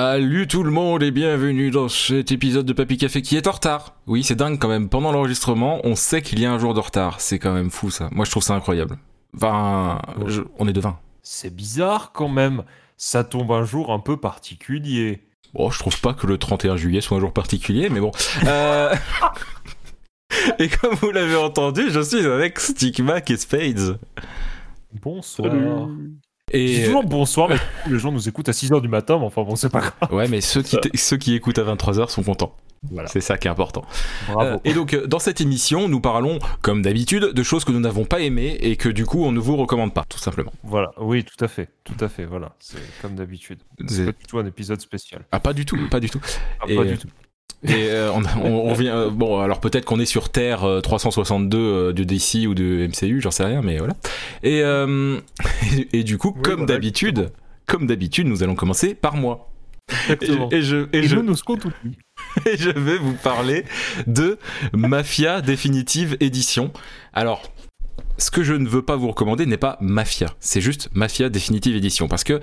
Salut tout le monde et bienvenue dans cet épisode de Papy Café qui est en retard. Oui, c'est dingue quand même. Pendant l'enregistrement, on sait qu'il y a un jour de retard. C'est quand même fou ça. Moi, je trouve ça incroyable. Enfin, je- on est de 20. C'est bizarre quand même. Ça tombe un jour un peu particulier. Bon, je trouve pas que le 31 juillet soit un jour particulier, mais bon. Euh, et comme vous l'avez entendu, je suis avec Stickmac et Spades. Bonsoir. Et C'est toujours bonsoir, mais les gens nous écoutent à 6h du matin, mais enfin bon, c'est pas grave. ouais, mais ceux qui, ceux qui écoutent à 23h sont contents. Voilà. C'est ça qui est important. Bravo. Euh, et donc, euh, dans cette émission, nous parlons, comme d'habitude, de choses que nous n'avons pas aimées et que du coup, on ne vous recommande pas, tout simplement. Voilà, oui, tout à fait. Tout à fait, voilà. C'est comme d'habitude. C'est- pas du tout un épisode spécial. Ah, pas du tout, pas du tout. Ah, Et, pas euh, du tout. Et euh, on, on- on revient. euh, bon, alors peut-être qu'on est sur Terre euh, 362 euh, de DC ou de MCU, j'en sais rien, mais voilà. Et, et, du coup, Oui, comme voilà, d'habitude, comme d'habitude, nous allons commencer par moi. Et, Exactement. et je, et, Et je, nous, et je vais vous parler de Mafia Définitive Édition. Alors. Ce que je ne veux pas vous recommander n'est pas Mafia, c'est juste Mafia Définitive Édition. Parce que,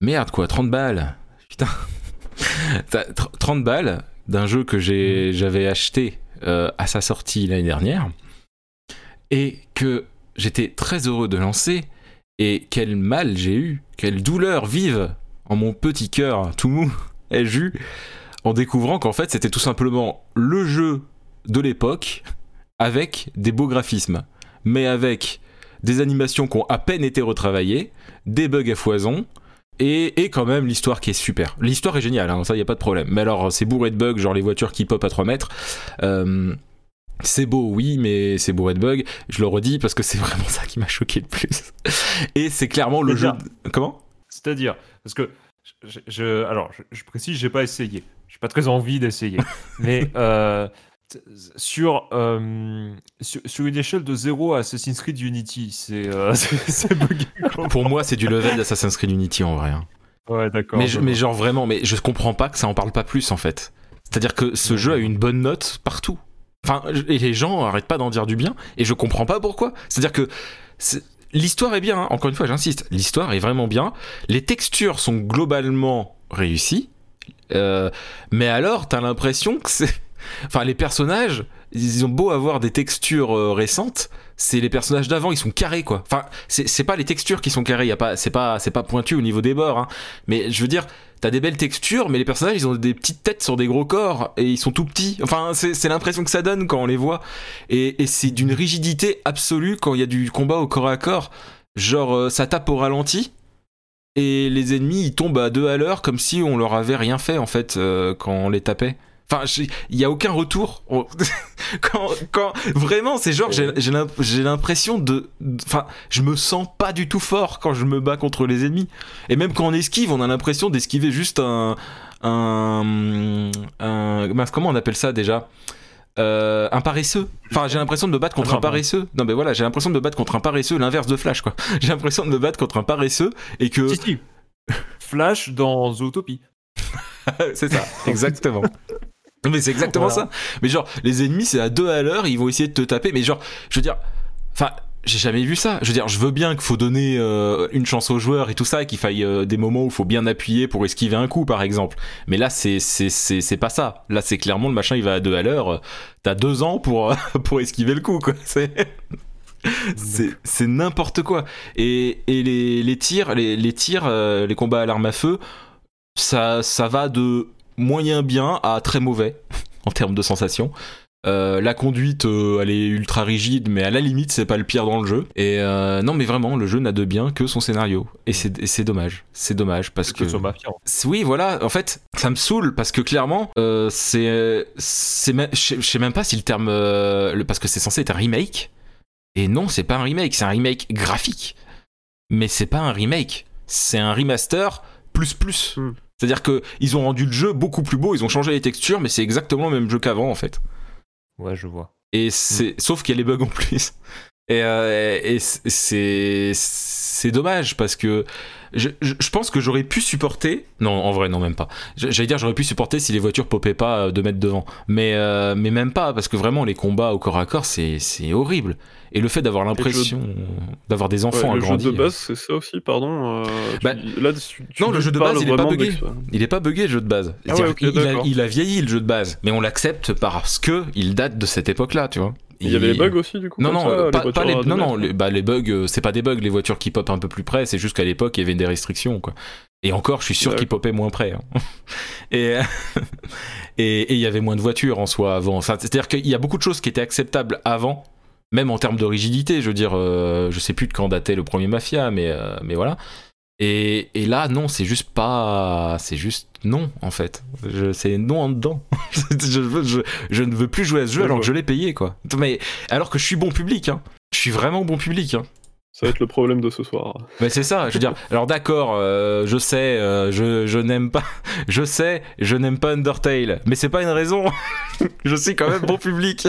merde quoi, 30 balles. Putain. T'as tr- 30 balles d'un jeu que j'avais acheté euh, à sa sortie l'année dernière et que j'étais très heureux de lancer. Et quel mal j'ai eu, quelle douleur vive en mon petit cœur tout mou ai-je eu en découvrant qu'en fait c'était tout simplement le jeu de l'époque avec des beaux graphismes, mais avec des animations qui ont à peine été retravaillées, des bugs à foison, et, et quand même l'histoire qui est super. L'histoire est géniale, hein, ça y a pas de problème. Mais alors c'est bourré de bugs, genre les voitures qui pop à 3 mètres. Euh, c'est beau, oui, mais c'est bourré de bugs. Je le redis parce que c'est vraiment ça qui m'a choqué le plus. Et c'est clairement le jeu. Comment? C'est-à-dire, parce que, je, je- alors, je, je précise, j'ai pas essayé. J'ai pas très envie d'essayer. mais euh, sur, euh, sur, sur une échelle de 0 à Assassin's Creed Unity, c'est euh, Pour moi, c'est du level d'Assassin's Creed Unity en vrai. hein. Ouais, d'accord. Mais, genre vraiment, mais je comprends pas que ça en parle pas plus en fait. C'est-à-dire que ce Ouais. jeu a une bonne note partout. Enfin, et les gens arrêtent pas d'en dire du bien, et je comprends pas pourquoi. C'est-à-dire que l'histoire est bien, hein. encore une fois, j'insiste, l'histoire est vraiment bien. Les textures sont globalement réussies, Euh, mais alors t'as l'impression que c'est. Enfin, les personnages, ils ont beau avoir des textures euh, récentes, c'est les personnages d'avant, ils sont carrés quoi. Enfin, c'est pas les textures qui sont carrées, y a pas, c'est pas, c'est pas pointu au niveau des bords, hein. Mais je veux dire, t'as des belles textures, mais les personnages, ils ont des petites têtes sur des gros corps et ils sont tout petits. Enfin, c'est l'impression que ça donne quand on les voit. Et, et c'est d'une rigidité absolue quand il y a du combat au corps à corps. Genre, euh, ça tape au ralenti. Et les ennemis, ils tombent à deux à l'heure comme si on leur avait rien fait en fait euh, quand on les tapait. Enfin, il y a aucun retour. Quand, quand vraiment, c'est genre, j'ai j'ai l'imp- j'ai l'impression de, enfin, je me sens pas du tout fort quand je me bats contre les ennemis. Et même quand on esquive, on a l'impression d'esquiver juste un, un, comment on appelle ça déjà? Euh, un paresseux. Enfin, j'ai l'impression de me battre contre Ah un paresseux. Non, mais voilà, j'ai l'impression de me battre contre un paresseux, l'inverse de Flash, quoi. J'ai l'impression de me battre contre un paresseux et que Si, si. Flash dans Zootopie. c'est ça, exactement. Mais c'est exactement Voilà. ça. Mais genre, les ennemis, c'est à deux à l'heure, ils vont essayer de te taper. Mais genre, je veux dire, enfin, j'ai jamais vu ça. Je veux dire, je veux bien qu'il faut donner euh, une chance aux joueurs et tout ça, et qu'il faille euh, des moments où il faut bien appuyer pour esquiver un coup, par exemple. Mais là, c'est c'est c'est c'est pas ça. Là, c'est clairement le machin, il va à deux à l'heure. Euh, T'as deux ans pour pour esquiver le coup, quoi. C'est c'est c'est n'importe quoi. Et, et les, les tirs, les, les tirs, euh, les combats à l'arme à feu, ça, ça va de moyen bien à très mauvais en termes de sensations. Euh, la conduite, euh, elle est ultra rigide, mais à la limite, c'est pas le pire dans le jeu. Et euh, non, mais vraiment, le jeu n'a de bien que son scénario. Et c'est dommage. C'est dommage parce que. Oui, voilà, en fait, ça me saoule parce que clairement, c'est. c'est Je sais- même pas si le terme. le- parce que c'est censé être un remake. Et non, c'est pas un remake, c'est un remake graphique. Mais c'est pas un remake, c'est un remaster plus plus. Hmm. C'est-à-dire que ils ont rendu le jeu beaucoup plus beau, ils ont changé les textures, mais c'est exactement le même jeu qu'avant en fait. Ouais, je vois. Et c'est sauf qu'il y a les bugs en plus. Et, euh, et c'est c'est dommage parce que je, pense que j'aurais pu supporter. Non, en vrai, non, même pas. J'allais dire, j'aurais pu supporter si les voitures popaient pas euh, deux mètres devant. Mais, euh, mais même pas, parce que vraiment, les combats au corps à corps, c'est horrible. Et le fait d'avoir l'impression d'avoir des enfants Ouais, le jeu agrandis. de base, c'est ça aussi, pardon. euh, tu- Bah, là, tu- tu non, le jeu de base, il est pas buggé. d'ex- Il est pas buggé le jeu de base. Ah ouais, qu'il a, il a vieilli le jeu de base, mais on l'accepte parce que il date de cette époque-là, tu vois. Il y avait les bugs aussi, du coup Non, non, ça, les pas, les, non, non, les, bah, les bugs, euh, c'est pas des bugs, les voitures qui popent un peu plus près, c'est juste qu'à l'époque, il y avait des restrictions, quoi. Et encore, je suis sûr qu'ils popaient moins près. hein. Et et et il y avait moins de voitures en soi avant. Enfin, c'est-à-dire qu'il y a beaucoup de choses qui étaient acceptables avant, même en termes de rigidité. Je veux dire, euh, je sais plus de quand datait le premier Mafia, mais, euh, mais voilà. Et, et là, non, c'est juste pas. C'est juste non, en fait. Je- C'est non en dedans. je, veux- je, je ne veux plus jouer à ce jeu Je alors que je l'ai payé, quoi. Mais alors que je suis bon public, hein. Je suis vraiment bon public, hein. Ça va être le problème de ce soir. Mais c'est ça, je veux dire. Alors d'accord, euh, je sais, euh, je, je n'aime pas, je sais, je n'aime pas Undertale, mais c'est pas une raison. je suis quand même bon public.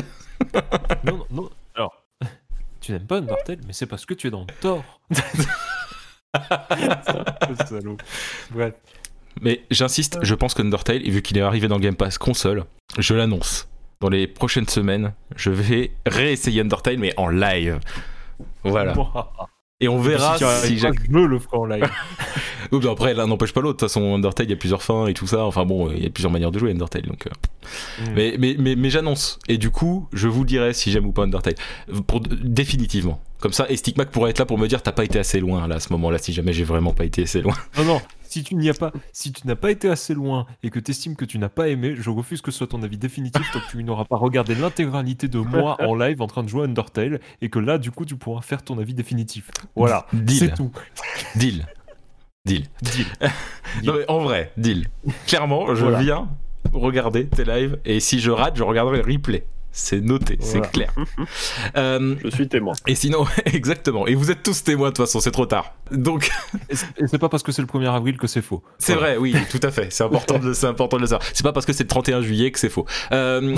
Non, non, non. Alors, tu n'aimes pas Undertale, mais c'est parce que tu es dans le tort. Ça, salaud. Bref. Mais j'insiste, je pense qu'Undertale, et vu qu'il est arrivé dans Game Pass console, je l'annonce. Dans les prochaines semaines, je vais réessayer Undertale, mais en live. Voilà. Et on verra si, si Jacques. je le ferai en live. Oups, après, l'un n'empêche pas l'autre. De toute façon, Undertale, il y a plusieurs fins et tout ça. Enfin bon, il y a plusieurs manières de jouer Undertale. Donc, euh, Mm. Mais, mais, mais, mais j'annonce. Et du coup, je vous dirai si j'aime ou pas Undertale. Pour, définitivement. Comme ça, et Stigmac pourrait être là pour me dire t'as pas été assez loin là à ce moment-là, si jamais j'ai vraiment pas été assez loin. Non, non, si tu n'y as pas, si tu n'as pas été assez loin et que tu estimes que tu n'as pas aimé, je refuse que ce soit ton avis définitif tant que tu n'auras pas regardé l'intégralité de moi en live en train de jouer Undertale et que là, du coup, tu pourras faire ton avis définitif. Voilà, Deal. c'est tout. Deal. Deal. Deal. Non, mais en vrai, deal. Clairement, je Voilà. viens regarder tes lives et si je rate, je regarderai le replay. C'est noté, c'est clair. Euh, Je suis témoin. et sinon, exactement. Et vous êtes tous témoins de toute façon, c'est trop tard. Donc, Et c'est- pas parce que c'est le 1er avril que c'est faux. c'est Voilà. vrai, oui, tout à fait. C'est important, de, c'est important de le savoir. C'est pas parce que c'est le 31 juillet que c'est faux. Euh,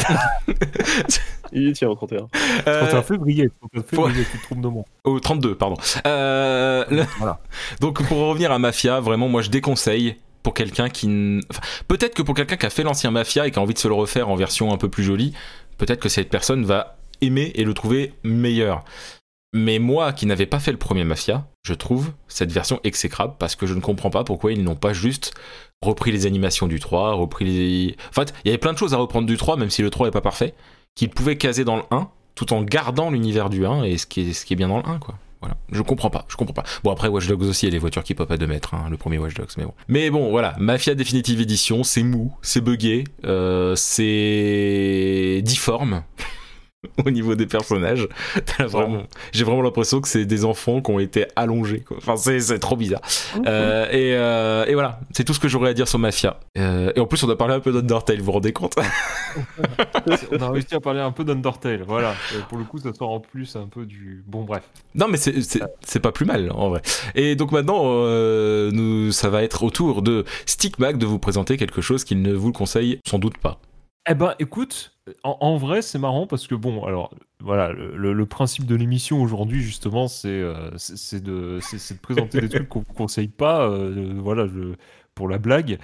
Il y tient au 31. euh, 31 février, 31 février, tu te trompes de moi. au 32, pardon. Euh, le- Voilà. Donc pour revenir à Mafia, vraiment moi je déconseille pour quelqu'un qui... n- enfin, peut-être que pour quelqu'un qui a fait l'ancien Mafia et qui a envie de se le refaire en version un peu plus jolie, peut-être que cette personne va aimer et le trouver meilleur. Mais moi qui n'avais pas fait le premier Mafia, je trouve cette version exécrable parce que je ne comprends pas pourquoi ils n'ont pas juste repris les animations du 3, repris les... En fait, il y avait plein de choses à reprendre du 3, même si le 3 n'est pas parfait, qu'ils pouvaient caser dans le 1, tout en gardant l'univers du 1 et ce qui est, ce qui est bien dans le 1, quoi. Voilà, je comprends pas, je comprends pas. Bon après Watch Dogs aussi, il y a des voitures qui popent à 2 mètres, le premier Watch Dogs, mais bon. Mais bon, voilà, Mafia Definitive Edition, c'est mou, c'est buggé, euh, c'est difforme au niveau des personnages. Vraiment- J'ai vraiment l'impression que c'est des enfants qui ont été allongés, quoi. Enfin, c'est c'est trop bizarre. Euh, et, euh, et voilà, c'est tout ce que j'aurais à dire sur Mafia. Euh, et en plus, on a parlé un peu d'Undertale, vous vous rendez compte? On a réussi à parler un peu d'Undertale, voilà. Et pour le coup, ça sort en plus un peu du. Bon, bref. Non, mais c'est- pas plus mal en vrai. Et donc maintenant, euh, nous, ça va être au tour de Stickback de vous présenter quelque chose qu'il ne vous le conseille sans doute pas. Eh ben, écoute, en, en vrai, c'est marrant parce que bon, alors voilà, le, principe de l'émission aujourd'hui, justement, c'est euh, c'est- de, présenter des trucs qu'on ne conseille pas, euh, voilà, je- pour la blague.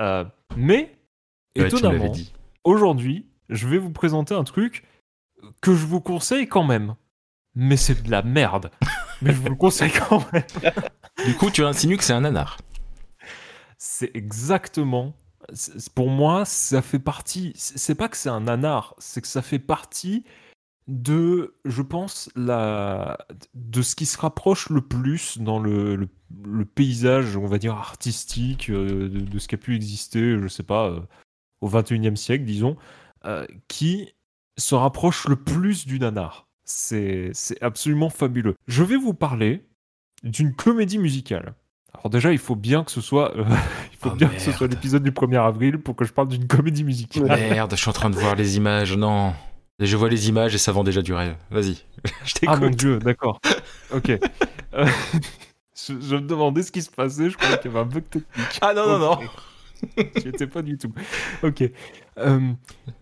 Euh, mais Ouais, étonnamment, aujourd'hui, je vais vous présenter un truc que je vous conseille quand même. Mais c'est de la merde. mais je vous le conseille quand même. Du coup, tu insinues que c'est un nanar. C'est exactement. Pour moi, ça fait partie. C'est pas que c'est un nanar, c'est que ça fait partie de, je pense, de ce qui se rapproche le plus dans le, paysage, on va dire, artistique euh, de, ce qui a pu exister, je sais pas, euh, au 21e siècle, disons, euh, qui se rapproche le plus du nanar. C'est absolument fabuleux. Je vais vous parler d'une comédie musicale. Alors déjà, il faut bien que ce soit, euh, il faut Oh, bien que ce soit merde. l'épisode du 1er avril pour que je parle d'une comédie musicale. Merde, je suis en train de voir les images. Non. Je vois les images et ça vend déjà du rêve. Vas-y, je Ah mon t'écoute. dieu, d'accord. Ok. Euh, je, je me demandais ce qui se passait, je croyais qu'il y avait un bug technique. Ah non, non, non. Ok. J'y étais pas du tout. Ok. Euh,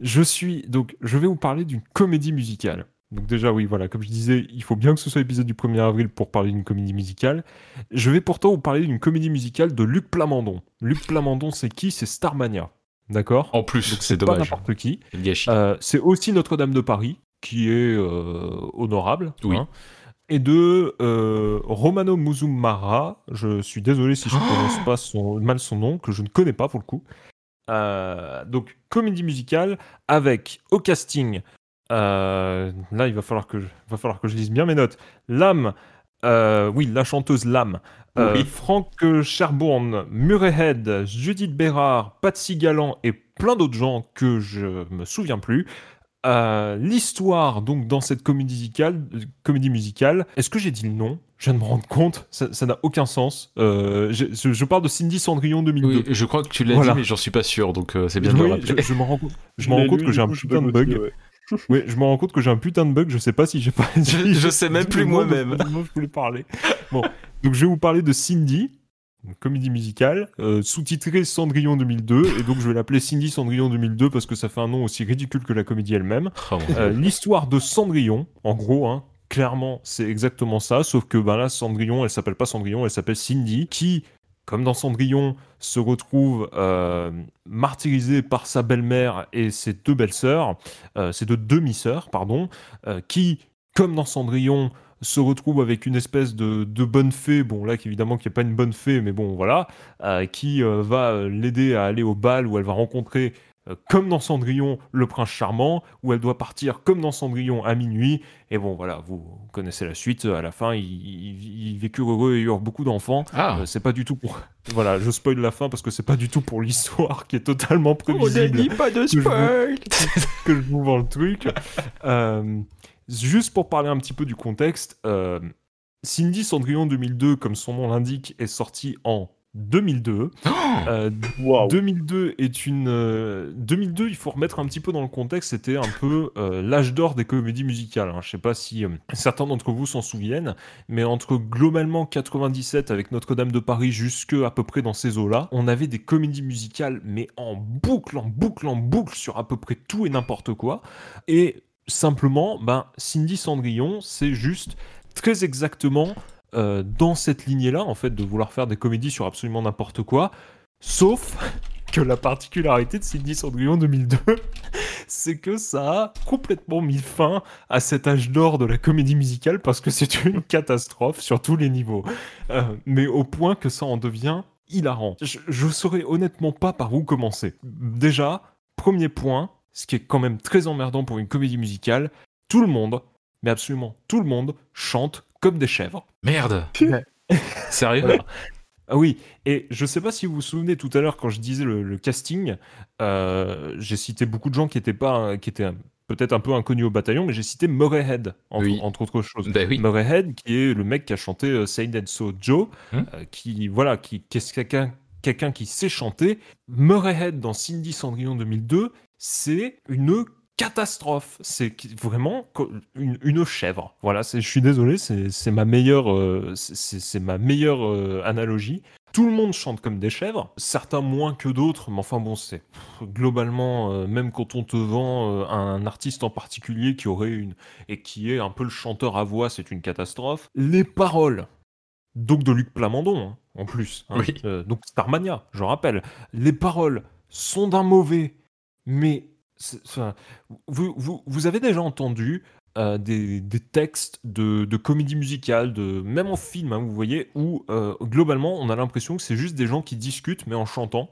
je suis donc, je vais vous parler d'une comédie musicale. Donc déjà, oui, voilà, comme je disais, il faut bien que ce soit l'épisode du 1er avril pour parler d'une comédie musicale. Je vais pourtant vous parler d'une comédie musicale de Luc Plamondon. Luc Plamondon, c'est qui? C'est Starmania. D'accord? En plus, c'est dommage. n'importe qui. Euh, c'est aussi Notre-Dame de Paris, qui est euh, honorable. Oui. hein. Et de euh, Romano Muzumara, je suis désolé si je ne Oh prononce pas son, mal son nom, que je ne connais pas pour le coup. Euh, donc, comédie musicale avec au casting, là il va falloir, que je, va falloir que je lise bien mes notes. Lame, euh, oui, la chanteuse Lame, euh, Oui. Franck Sherbourne, Murray Head, Judith Bérard, Patsy Galland et plein d'autres gens que je me souviens plus. Euh, L'histoire, donc, dans cette comédie musicale, euh, comédie musicale est-ce que j'ai dit le nom? Je viens de me rendre compte, ça n'a aucun sens. Euh, je, parle de Cindy Cendrillon 2002. Oui, je crois que tu l'as Voilà. dit, mais j'en suis pas sûr, donc euh, c'est bien de le Oui, rappeler. je, je me rends compte, je rends compte lu, que j'ai un putain de bug aussi, bug. ouais. Oui, je me rends compte que j'ai un putain de bug. Je sais pas si j'ai pas. Je- je sais même plus moi-même. dont je voulais parler. Bon, donc je vais vous parler de Cindy, une comédie musicale, euh, sous-titrée Cendrillon 2002, et donc je vais l'appeler Cindy Cendrillon 2002 parce que ça fait un nom aussi ridicule que la comédie elle-même. Oh. Euh, L'histoire de Cendrillon, en gros, hein, clairement, c'est exactement ça, sauf que ben là, Cendrillon, elle s'appelle pas Cendrillon, elle s'appelle Cindy, qui, comme dans Cendrillon, se retrouve euh, martyrisée par sa belle-mère et ses deux belles-sœurs, euh, ses deux demi-sœurs, pardon, euh, qui, comme dans Cendrillon, se retrouve avec une espèce de, de bonne fée, bon là évidemment qui n'est pas une bonne fée, mais bon voilà, euh, qui va l'aider à aller au bal où elle va rencontrer, euh, comme dans Cendrillon, le prince charmant, où elle doit partir comme dans Cendrillon à minuit, et bon voilà, vous connaissez la suite, à la fin ils, ils, ils vécurent heureux et eurent beaucoup d'enfants, Ah, Euh, c'est pas du tout pour... Voilà, je spoil la fin parce que c'est pas du tout pour l'histoire qui est totalement on n'a prévisible. dit pas de spoil. que je vous vends le truc. Euh, juste pour parler un petit peu du contexte, Cindy Cendrillon 2002, comme son nom l'indique, est sorti en 2002. Oh Euh, Waouh. 2002 est une. euh, 2002, il faut remettre un petit peu dans le contexte, c'était un peu euh, l'âge d'or des comédies musicales. hein. Je sais pas si euh, certains d'entre vous s'en souviennent, mais entre globalement 97 avec Notre-Dame de Paris jusque à peu près dans ces eaux-là, on avait des comédies musicales, mais en boucle, en boucle, en boucle sur à peu près tout et n'importe quoi. Et simplement, ben, Cindy Cendrillon, c'est juste très exactement euh, dans cette lignée-là, en fait, de vouloir faire des comédies sur absolument n'importe quoi. Sauf que la particularité de Cindy Cendrillon 2002, c'est que ça a complètement mis fin à cet âge d'or de la comédie musicale parce que c'est une catastrophe sur tous les niveaux. Euh, mais au point que ça en devient hilarant. Je, je saurais honnêtement pas par où commencer. Déjà, premier point, ce qui est quand même très emmerdant pour une comédie musicale, tout le monde, mais absolument tout le monde, chante comme des chèvres. Merde. Sérieux. Ah oui, et je sais pas si vous vous souvenez tout à l'heure quand je disais le, le casting, euh, j'ai cité beaucoup de gens qui étaient pas, qui étaient peut-être un peu inconnus au bataillon, mais j'ai cité Murray Head entre, Oui. entre autres choses. Bah oui. Murray Head, qui est le mec qui a chanté euh, Say Dead So Joe, Hmm. euh, qui voilà, qui, qui est quelqu'un quelqu'un qui sait chanter. Murray Head dans Cindy Cendrillon 2002, c'est une catastrophe. C'est vraiment une, une chèvre. Voilà, je suis désolé, c'est ma meilleure, euh, c'est- ma meilleure euh, analogie. Tout le monde chante comme des chèvres, certains moins que d'autres, mais enfin bon, c'est globalement, euh, même quand on te vend euh, un artiste en particulier qui aurait une et qui est un peu le chanteur à voix, c'est une catastrophe. Les paroles, donc de Luc Plamondon, hein, en plus, hein, Oui. euh, donc Starmania, je rappelle, les paroles sont d'un mauvais, mais vous, avez déjà entendu euh, des, textes de, de comédie musicale, de, même en film, hein, vous voyez, où euh, globalement on a l'impression que c'est juste des gens qui discutent mais en chantant.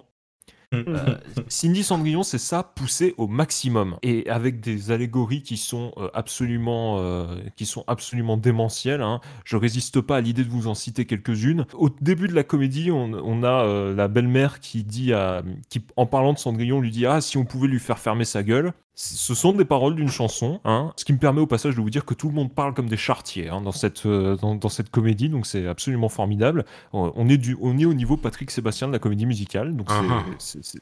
Euh, Cindy Cendrillon, c'est ça poussé au maximum et avec des allégories qui sont euh, absolument, euh, qui sont absolument démentielles. hein. Je résiste pas à l'idée de vous en citer quelques-unes. Au début de la comédie, on, a la belle-mère qui dit, à, qui en parlant de Cendrillon, lui dit ah si on pouvait lui faire fermer sa gueule. Ce sont des paroles d'une chanson, hein, ce qui me permet au passage de vous dire que tout le monde parle comme des chartiers hein, dans, cette, euh, dans, dans cette comédie, donc c'est absolument formidable. Euh, On est, du, on est au niveau Patrick Sébastien de la comédie musicale, donc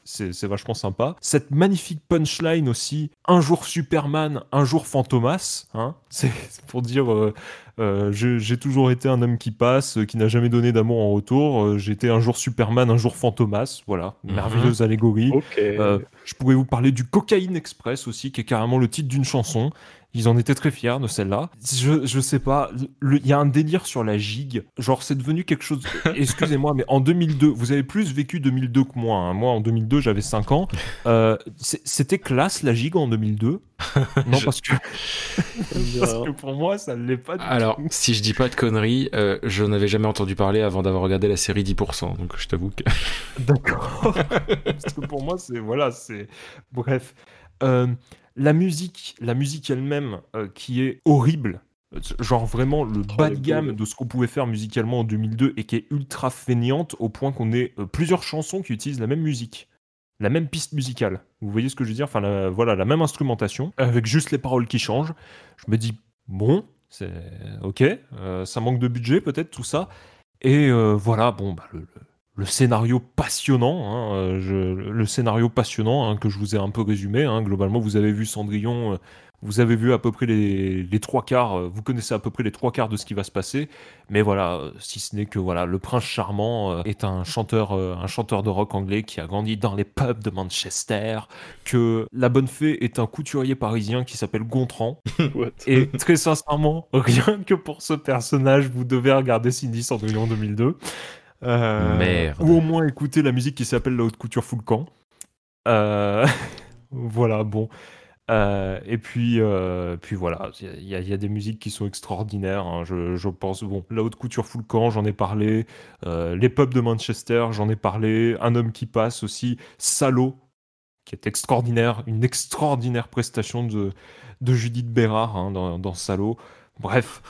c'est- vachement sympa. Cette magnifique punchline aussi, un jour Superman, un jour Fantomas, hein, c'est pour dire euh, euh, j'ai toujours été un homme qui passe, qui n'a jamais donné d'amour en retour, euh, j'étais un jour Superman, un jour Fantomas, voilà, Mhm. merveilleuse allégorie. Euh, je pourrais vous parler du Cocaïne Express Aussi, qui est carrément le titre d'une chanson. Ils en étaient très fiers de celle-là. Je, je sais pas, il y a un délire sur la gigue. Genre, c'est devenu quelque chose. Excusez-moi, mais en 2002, vous avez plus vécu 2002 que moi. hein. Moi, en 2002, j'avais 5 ans. Euh, C'était classe la gigue en 2002. Non, Je- parce que, parce que pour moi, ça ne l'est pas du Alors, tout. si je dis pas de conneries, euh, je n'avais jamais entendu parler avant d'avoir regardé la série 10%. Donc je t'avoue que. D'accord. Parce que pour moi, c'est voilà, c'est bref. Euh, la musique, la musique elle-même, euh, qui est horrible. Genre vraiment le bas de gamme de ce qu'on pouvait faire musicalement en 2002 et qui est ultra feignante au point qu'on ait euh, plusieurs chansons qui utilisent la même musique, la même piste musicale. Vous voyez ce que je veux dire? Enfin, la- voilà, la même instrumentation avec juste les paroles qui changent. Je me dis bon, c'est ok, ça manque de budget peut-être tout ça. Et voilà, bon, bah, le, le- le scénario passionnant, hein, euh, je- le scénario passionnant hein, que je vous ai un peu résumé. hein. globalement, vous avez vu Cendrillon, euh, vous avez vu à peu près les, les trois quarts, euh, vous connaissez à peu près les trois quarts de ce qui va se passer. Mais voilà, si ce n'est que voilà, le prince charmant est un chanteur, un chanteur de rock anglais qui a grandi dans les pubs de Manchester, que la bonne fée est un couturier parisien qui s'appelle Gontran. Et très sincèrement, rien que pour ce personnage, vous devez regarder Cindy Cendrillon 2002. Euh, Merde. Ou au moins écouter la musique qui s'appelle La Haute Couture Full Camp. Euh, voilà, bon. Euh, et puis, euh, puis voilà, il y, a- il y a des musiques qui sont extraordinaires. hein, je, je pense, bon, La Haute Couture Full Camp, j'en ai parlé. Euh, les pubs de Manchester, j'en ai parlé. Un homme qui passe aussi. Salaud, qui est extraordinaire. Une extraordinaire prestation de, de Judith Bérard hein, dans, dans Salaud. Bref,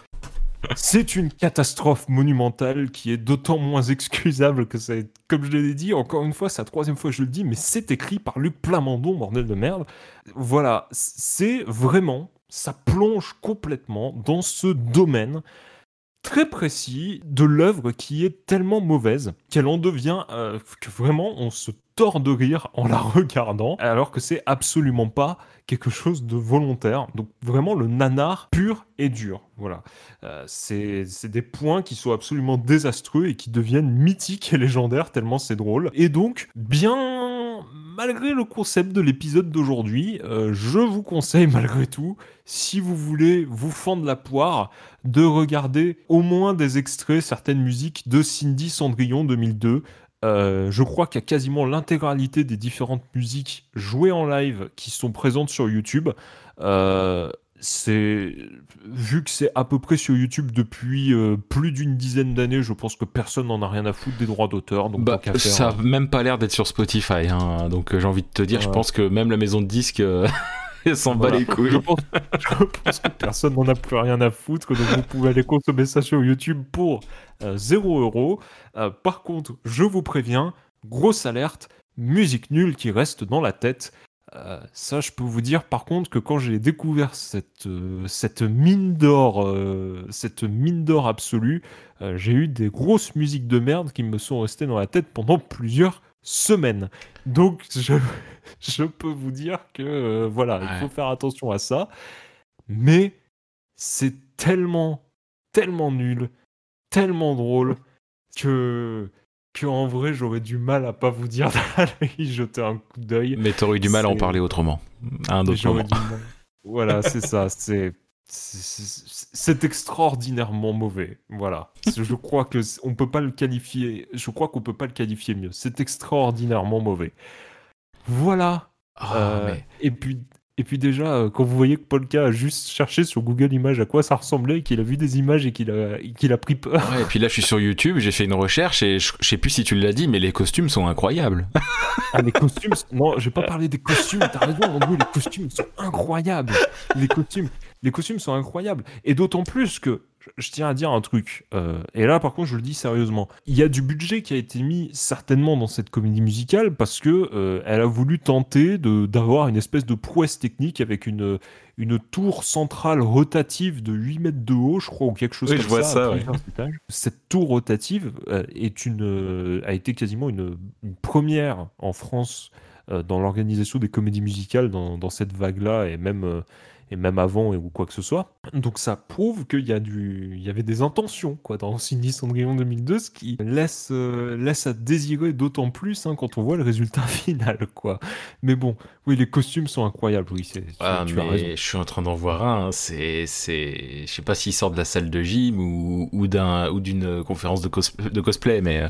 c'est une catastrophe monumentale qui est d'autant moins excusable que c'est, comme je l'ai dit, encore une fois, c'est la troisième fois que je le dis, mais c'est écrit par Luc Plamondon, bordel de merde. Voilà, c'est vraiment, ça plonge complètement dans ce domaine très précis de l'œuvre qui est tellement mauvaise qu'elle en devient euh, que vraiment on se tord de rire en la regardant alors que c'est absolument pas quelque chose de volontaire. Donc vraiment le nanar pur et dur. Voilà. Euh, c'est des points qui sont absolument désastreux et qui deviennent mythiques et légendaires tellement c'est drôle. Et donc bien malgré le concept de l'épisode d'aujourd'hui euh, je vous conseille malgré tout si vous voulez vous fendre la poire de regarder au moins des extraits, certaines musiques de Cindy Cendrillon 2002. Euh, je crois qu'il y a quasiment l'intégralité des différentes musiques jouées en live qui sont présentes sur YouTube. Euh, c'est vu que c'est à peu près sur YouTube depuis euh, plus d'une dizaine d'années, je pense que personne n'en a rien à foutre des droits d'auteur. Donc Bah, faire, ça a même pas l'air d'être sur Spotify. hein. Donc j'ai envie de te dire, je pense que même la maison de disques elle s'en bat Voilà. les couilles. Je pense, je pense que personne n'en a plus rien à foutre, donc vous pouvez aller consommer ça sur YouTube pour euh, 0 euros. Euh, par contre, je vous préviens, grosse alerte, musique nulle qui reste dans la tête. Euh, ça, je peux vous dire par contre que quand j'ai découvert cette, euh, cette mine d'or, euh, cette mine d'or absolue, j'ai eu des grosses musiques de merde qui me sont restées dans la tête pendant plusieurs semaines. Donc, je, je peux vous dire que euh, voilà, il faut faire attention à ça. Mais c'est tellement, tellement nul, tellement drôle que, que en vrai, j'aurais du mal à pas vous dire d'aller y jeter un coup d'œil. Mais t'aurais eu du mal à en parler autrement. À un autre moment. Voilà, c'est ça. C'est c'est- extraordinairement mauvais. Voilà. Je crois que on peut pas le qualifier. Je crois qu'on peut pas le qualifier mieux. C'est extraordinairement mauvais. Voilà. Ah, Euh, mais- Et puis. Et puis déjà, euh, quand vous voyez que Polka a juste cherché sur Google Images à quoi ça ressemblait, qu'il a vu des images et qu'il a, qu'il a pris peur. Ouais, et puis là, je suis sur YouTube, j'ai fait une recherche et je, je sais plus si tu l'as dit, mais les costumes sont incroyables. Ah, les costumes. Non, j'ai pas parlé des costumes. T'as raison, mon dieu, les costumes sont incroyables. Les costumes, les costumes sont incroyables. Et d'autant plus que je, je tiens à dire un truc. euh, et là, par contre, je le dis sérieusement. Il y a du budget qui a été mis certainement dans cette comédie musicale parce que euh, elle a voulu tenter d'avoir une espèce de prouesse technique avec une une tour centrale rotative de 8 mètres de haut, je crois, ou quelque chose Oui, comme je vois ça. ouais. Cette tour rotative euh, est une, a été quasiment une, une première en France dans l'organisation des comédies musicales dans, dans cette vague-là et même, et même avant ou quoi que ce soit. Donc ça prouve qu'il y, a du... il y avait des intentions quoi, dans Cindy Cendrillon 2002, ce qui laisse, euh, laisse à désirer d'autant plus hein, quand on voit le résultat final. quoi. Mais bon, oui, les costumes sont incroyables, oui, c'est, Ah, tu as raison. mais je suis en train d'en voir un. hein. C'est, c'est, je sais pas s'il sort de la salle de gym ou, ou d'un, ou d'une conférence de, cos- de cosplay, mais euh,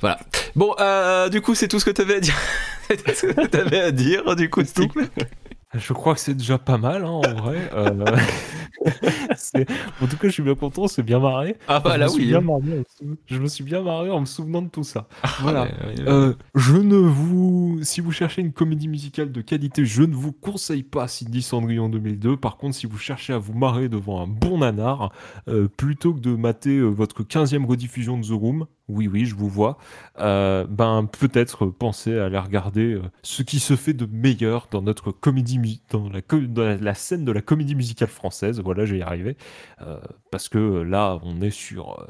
voilà. Bon, euh, du coup, c'est tout ce que t'avais à dire. c'est tout ce que t'avais à dire, du coup, Stick. Je crois que c'est déjà pas mal, hein, en vrai. Euh, c'est- En tout cas, je suis bien content, c'est bien marré. Ah bah je, là me suis oui. bien marré en sou- je me suis bien marré en me souvenant de tout ça. voilà. Ouais, ouais, ouais. Euh, je ne vous, si vous cherchez une comédie musicale de qualité, je ne vous conseille pas Cindy Cendrillon 2002. Par contre, si vous cherchez à vous marrer devant un bon nanar, euh, plutôt que de mater euh, votre 15e rediffusion de The Room, oui, oui, je vous vois, euh, ben peut-être pensez à aller regarder euh, ce qui se fait de meilleur dans notre comédie, dans la, dans scène de la comédie musicale française. Voilà, j'ai y arrivé. Euh, parce que là, on est sur,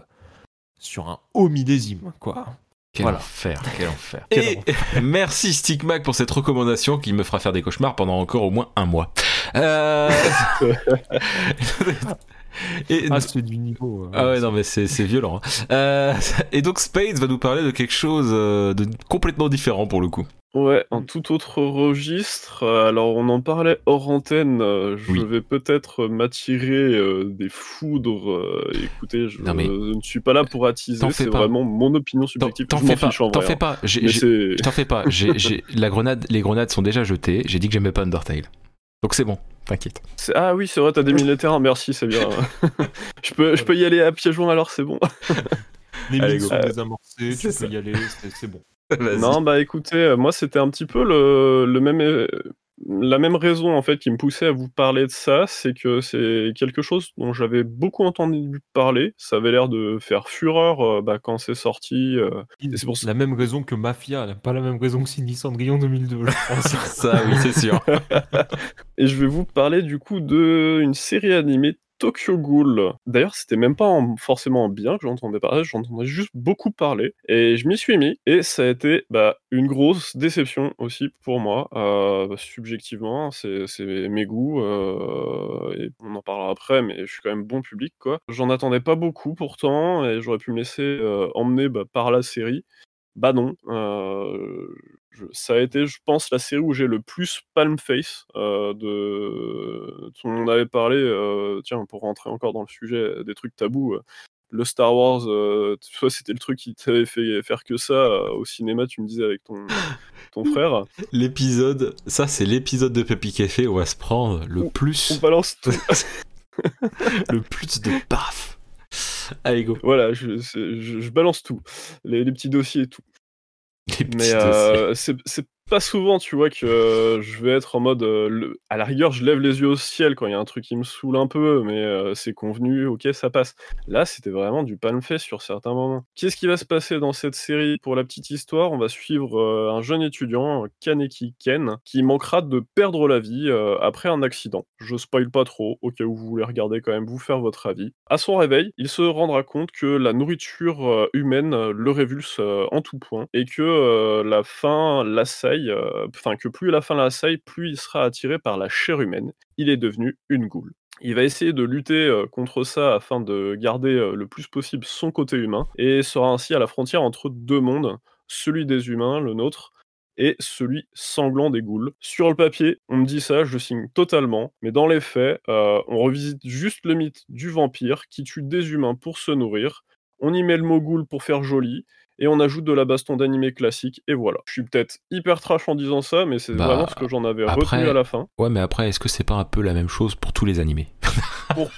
sur un haut millésime, quoi. Quel voilà. enfer, quel enfer. Quel Et merci Stickmac pour cette recommandation qui me fera faire des cauchemars pendant encore au moins un mois. Et- Ah, c'est du niveau. euh, Ah ouais, non, mais c'est violent. hein. Euh, et donc, Spades va nous parler de quelque chose euh, de complètement différent pour le coup. Ouais, un tout autre registre. Alors, on en parlait hors antenne. Je Oui. vais peut-être m'attirer euh, des foudres. euh, écoutez, je, Non, mais- je ne suis pas là pour attiser. T'en fais C'est pas. vraiment mon opinion subjective. t'en fais pas, en t'en fais hein. pas. T'en fais pas. La grenade, les grenades sont déjà jetées. J'ai dit que j'aimais pas Undertale. Donc c'est bon, t'inquiète. Ah oui, c'est vrai, t'as démis les terrains. Merci, c'est bien. je, peux, je peux y aller à pieds joints alors, c'est bon. Les Allez, sont Euh, tu ça. peux y aller, c'est bon. Non, bah écoutez, euh, moi c'était un petit peu le, le même, euh, la même raison en fait qui me poussait à vous parler de ça, c'est que c'est quelque chose dont j'avais beaucoup entendu parler. Ça avait l'air de faire fureur euh, bah, quand c'est sorti. euh, c'est pour ça. La même raison que Mafia, pas la même raison que Cindy Cendrillon 2002, je pense. Ça, oui, c'est sûr. Et je vais vous parler du coup de une série animée Tokyo Ghoul. D'ailleurs, c'était même pas en- forcément en bien que j'entendais parler, j'entendais juste beaucoup parler. Et je m'y suis mis, et ça a été bah, une grosse déception aussi pour moi. Euh, subjectivement, c'est c'est mes goûts, euh, et on en parlera après, mais je suis quand même bon public, quoi. J'en attendais pas beaucoup pourtant, et j'aurais pu me laisser euh, emmener bah, par la série. Bah non, euh, je- ça a été, je pense, la série où j'ai le plus palm face. euh, de... Le monde avait parlé, euh, tiens, pour rentrer encore dans le sujet des trucs tabous, euh, le Star Wars, toi c'était le truc qui t'avait fait faire que ça au cinéma, tu me disais avec ton, ton frère. L'épisode, ça c'est l'épisode de Pepi Café où on va se prendre le On plus, balance tout. le plus de paf. Allez go. voilà, je, c'est- je- je balance tout. Les, les petits dossiers et tout. Mais euh, c'est pas souvent, tu vois, que euh, je vais être en mode. euh, À la rigueur, je lève les yeux au ciel quand il y a un truc qui me saoule un peu, mais euh, c'est convenu, ok, ça passe. Là, c'était vraiment du palme fait sur certains moments. Qu'est-ce qui va se passer dans cette série? Pour la petite histoire, on va suivre un jeune étudiant, Kaneki Ken, qui manquera de perdre la vie après un accident. Je spoil pas trop, au cas où vous voulez regarder quand même, vous faire votre avis. À son réveil, il se rendra compte que la nourriture humaine le révulse en tout point et que la faim l'assaille, euh, enfin que plus la faim l'assaille, plus il sera attiré par la chair humaine. Il est devenu une goule. Il va essayer de lutter euh, contre ça afin de garder euh, le plus possible son côté humain et sera ainsi à la frontière entre deux mondes, celui des humains, le nôtre, et celui sanglant des ghouls. Sur le papier, on me dit ça, je signe totalement, mais dans les faits, on revisite juste le mythe du vampire qui tue des humains pour se nourrir, on y met le mot ghoul pour faire joli, et on ajoute de la baston d'animé classique, et voilà. Je suis peut-être hyper trash en disant ça, mais c'est Bah, vraiment ce que j'en avais après- retenu à la fin. Ouais, mais après, est-ce que c'est pas un peu la même chose pour tous les animés? Pour-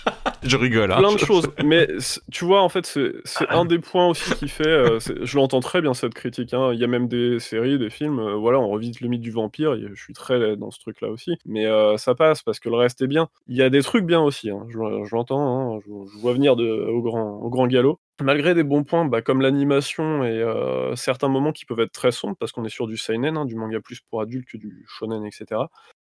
Je rigole, hein. plein de choses. Mais tu vois, en fait, c'est un des points aussi qui fait. euh, je l'entends très bien cette critique. hein. Il y a même des séries, des films. euh, voilà, on revisite le mythe du vampire. et Je suis très dans ce truc-là aussi. Mais euh, ça passe parce que le reste est bien. Il y a des trucs bien aussi. hein. Je, je l'entends. hein. Je, je vois venir de, au, grand, au grand galop. Malgré des bons points, bah, comme l'animation et euh, certains moments qui peuvent être très sombres, parce qu'on est sur du seinen, hein, du manga plus pour adultes que du shonen, etc.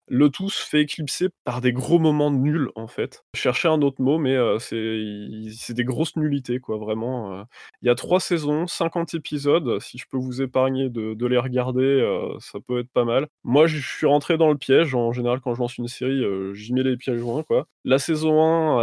Le tout se fait éclipser par des gros moments nuls, en fait. Chercher un autre mot, mais heu, c'est des grosses nullités, quoi, vraiment, heu. Il y a 3 saisons, 50 épisodes. Si je peux vous épargner de les regarder, heu, ça peut être pas mal. Moi, je suis rentré dans le piège. En général, quand je lance une série, j'y mets les pieds joints, quoi. La saison 1,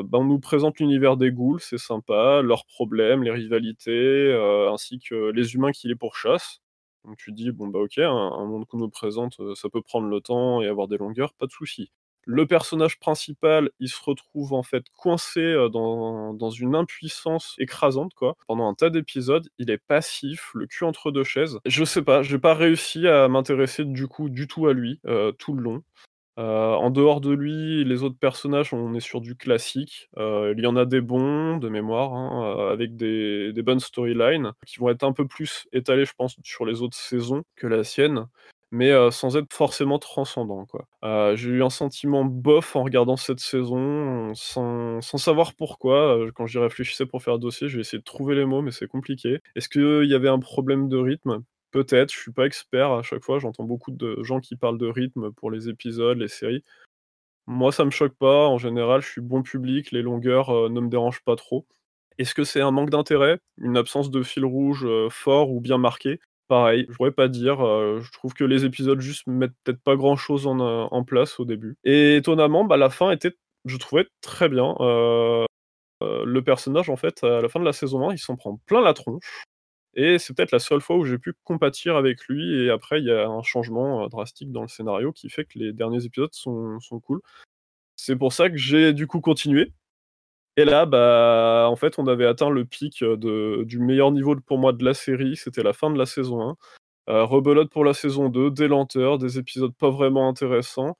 heu, bah, on nous présente l'univers des ghouls, c'est sympa, leurs problèmes, les rivalités, ainsi que les humains qui les pourchassent. Donc tu dis: «Bon, bah, OK, un monde qu'on nous présente, heu, ça peut prendre le temps et avoir des longueurs, pas de souci». Le personnage principal, il se retrouve, en fait, coincé, heu, dans une impuissance écrasante, quoi, pendant un tas d'épisodes. Il est passif, le cul entre 2 chaises. Je sais pas, j'ai pas réussi à m'intéresser, du coup, du tout à lui, heu, tout le long. En dehors de lui, les autres personnages, on est sur du classique. Il y en a des bons, de mémoire, hein, avec des bonnes storylines qui vont être un peu plus étalées, je pense, sur les autres saisons que la sienne, mais sans être forcément transcendant, j'ai eu un sentiment bof en regardant cette saison, sans savoir pourquoi, quand j'y réfléchissais pour faire le dossier, j'ai essayé de trouver les mots, mais c'est compliqué. Est-ce qu'il y avait un problème de rythme? Peut-être, je suis pas expert à chaque fois, j'entends beaucoup de gens qui parlent de rythme pour les épisodes, les séries. Moi, ça me choque pas, en général, je suis bon public, les longueurs, heu, ne me dérangent pas trop. Est-ce que c'est un manque d'intérêt? Une absence de fil rouge, heu, fort ou bien marqué? Pareil, je pourrais pas dire, heu, je trouve que les épisodes juste mettent peut-être pas grand-chose en, place au début et étonnamment, bah, la fin était, je trouvais, très bien. Le personnage, en fait, à la fin de la saison 1, il s'en prend plein la tronche et c'est peut-être la seule fois où j'ai pu compatir avec lui et après il y a un changement, heu, drastique dans le scénario qui fait que les derniers épisodes sont sont cool. C'est pour ça que j'ai du coup continué et là, bah, en fait, on avait atteint le pic, heu, de du meilleur niveau pour moi de la série, c'était la fin de la saison 1. Heu, rebelote pour la saison 2, des lenteurs, des épisodes pas vraiment intéressants.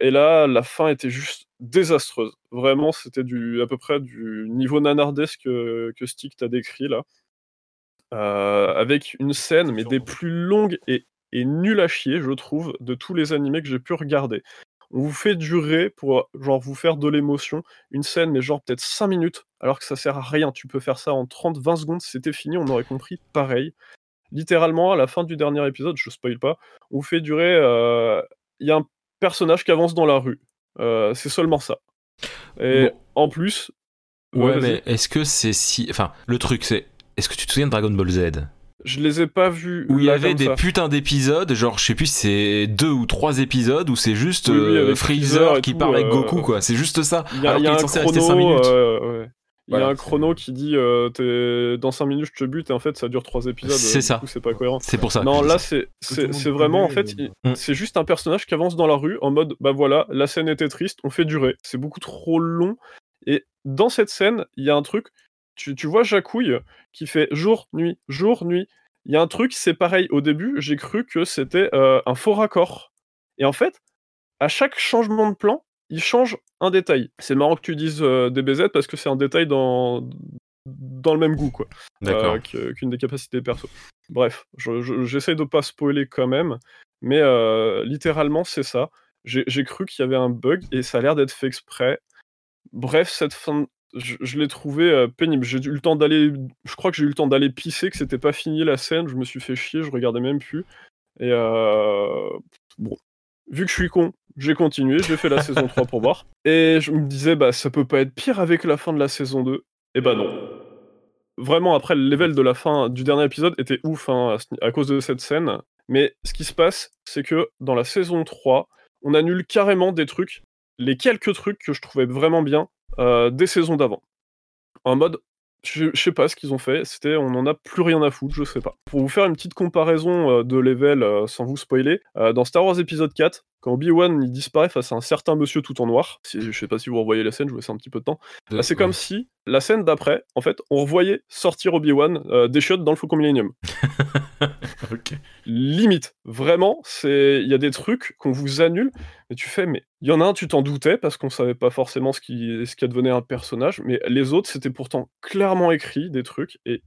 Et là, la fin était juste désastreuse. Vraiment, c'était du à peu près du niveau nanardesque, heu, que Stick t'a décrit là. Heu, avec une scène, mais des plus longues et et nulles à chier, je trouve, de tous les animés que j'ai pu regarder. On vous fait durer pour, genre, vous faire de l'émotion, une scène, mais genre peut-être 5 minutes, alors que ça sert à rien. Tu peux faire ça en 30-20 secondes, c'était fini, on aurait compris pareil. Littéralement, à la fin du dernier épisode, je spoil pas, on vous fait durer, heu, il y a un personnage qui avance dans la rue. Heu, c'est seulement ça et Bon. en plus Ouais, mais est-ce que c'est si. Enfin, le truc, c'est. Est-ce que tu te souviens de Dragon Ball Z? Je les ai pas vus Où il y avait des ça. putains d'épisodes, genre je sais plus si c'est deux ou trois épisodes où c'est juste Oui, oui, euh, Freezer qui tout, parle avec euh, Goku, quoi. C'est juste ça. Il y a, Alors y a un censé rester 5 chrono, minutes. euh, ouais. Il y a un chrono qui dit euh, t'es- dans 5 minutes je te bute et en fait ça dure 3 épisodes. C'est ça. C'est pas cohérent. C'est pour ça. Non, là c'est vraiment en fait il- Mm. c'est juste un personnage qui avance dans la rue en mode bah voilà la scène était triste on fait durer c'est beaucoup trop long et dans cette scène il y a un truc tu, tu vois Jacouille qui fait jour nuit jour nuit il y a un truc c'est pareil au début j'ai cru que c'était euh, un faux raccord et en fait à chaque changement de plan il change un détail c'est marrant que tu dises euh, DBZ parce que c'est un détail dans dans le même goût quoi D'accord. euh, qu'une des capacités perso. Bref, je- je- j'essaie de pas spoiler quand même, mais littéralement c'est ça. J'ai j'ai cru qu'il y avait un bug et ça a l'air d'être fait exprès. Bref, cette fin, je, je l'ai trouvé euh, pénible. J'ai eu le temps d'aller, je crois que j'ai eu le temps d'aller pisser, que c'était pas fini la scène. Je me suis fait chier, je regardais même plus. Et euh, bon, vu que je suis con, j'ai continué, j'ai fait la saison 3 pour voir. Et je me disais, bah ça peut pas être pire avec la fin de la saison 2. Et bah non. Vraiment, après, le level de la fin du dernier épisode était ouf hein, à, à cause de cette scène. Mais ce qui se passe, c'est que dans la saison 3, on annule carrément des trucs, les quelques trucs que je trouvais vraiment bien euh, des saisons d'avant. En mode, je, sais pas ce qu'ils ont fait, c'était on en a plus rien à foutre, je sais pas. Pour vous faire une petite comparaison euh, de level euh, sans vous spoiler, dans Star Wars épisode 4, quand Obi-Wan il disparaît face à un certain monsieur tout en noir, si, je sais pas si vous revoyez la scène, je vous laisse un petit peu de temps. Bah, c'est comme si la scène d'après, en fait, on revoyait sortir Obi-Wan euh, des chiottes dans le Faucon Millennium. Ok. Limite, vraiment, c'est il y a des trucs qu'on vous annule et tu fais mais il y en a un tu t'en doutais parce qu'on savait pas forcément ce qui ce qui advenait un personnage, mais les autres c'était pourtant clairement écrit des trucs et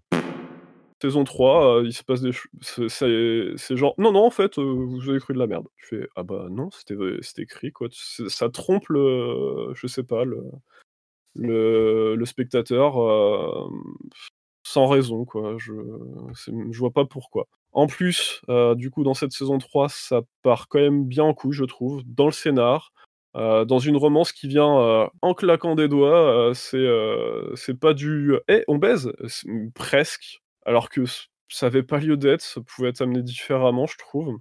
saison 3, euh, il se passe des ch- c'est- genre non non en fait euh, vous avez cru de la merde. Tu fais ah bah non, c'était écrit quoi, ça trompe le je sais pas le le, spectateur euh, sans raison quoi, je je vois pas pourquoi. En plus, du coup, dans cette saison 3, ça part quand même bien en couille, je trouve, dans le scénar, dans une romance qui vient en claquant des doigts. euh, c'est pas du Eh, on baise Presque. Alors que ça avait pas lieu d'être, ça pouvait être amené différemment, je trouve.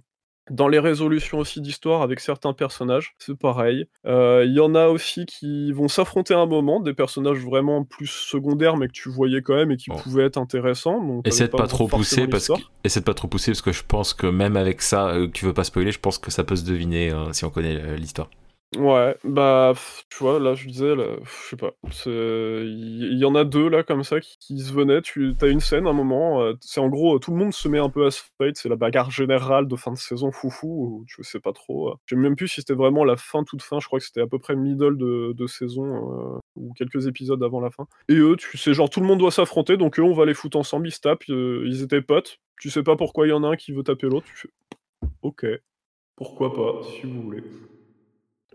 Dans les résolutions aussi d'histoire avec certains personnages, c'est pareil. Euh, Il y en a aussi qui vont s'affronter à un moment, des personnages vraiment plus secondaires, mais que tu voyais quand même et qui Bon. pouvaient être intéressants. Donc Essaie de pas trop forcément pousser parce que l'histoire. essaie de pas trop pousser parce que je pense que même avec ça, euh, tu veux pas spoiler, je pense que ça peut se deviner euh, si on connaît euh, l'histoire. Ouais, bah, tu vois, là, je disais, je sais pas, il y, en a deux, là, comme ça, qui, se venaient, tu as une scène, à un moment, euh, c'est en gros, tout le monde se met un peu à se fight, c'est la bagarre générale de fin de saison foufou, je sais pas trop, euh, je sais même plus si c'était vraiment la fin, toute fin, je crois que c'était à peu près middle de, saison, euh, ou quelques épisodes avant la fin. Et eux, tu sais, genre, tout le monde doit s'affronter, donc eux, on va les foutre ensemble, ils se tapent, ils étaient potes, tu sais pas pourquoi il y en a un qui veut taper l'autre, tu fais, ok, pourquoi pas, si vous voulez.